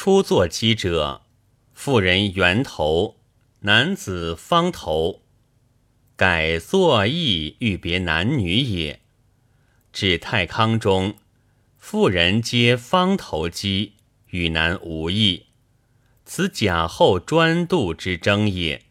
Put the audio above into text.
初作鸡者，妇人圆头，男子方头，改作意欲别男女也。至太康中，妇人皆方头鸡，与男无异，此假后专度之争也。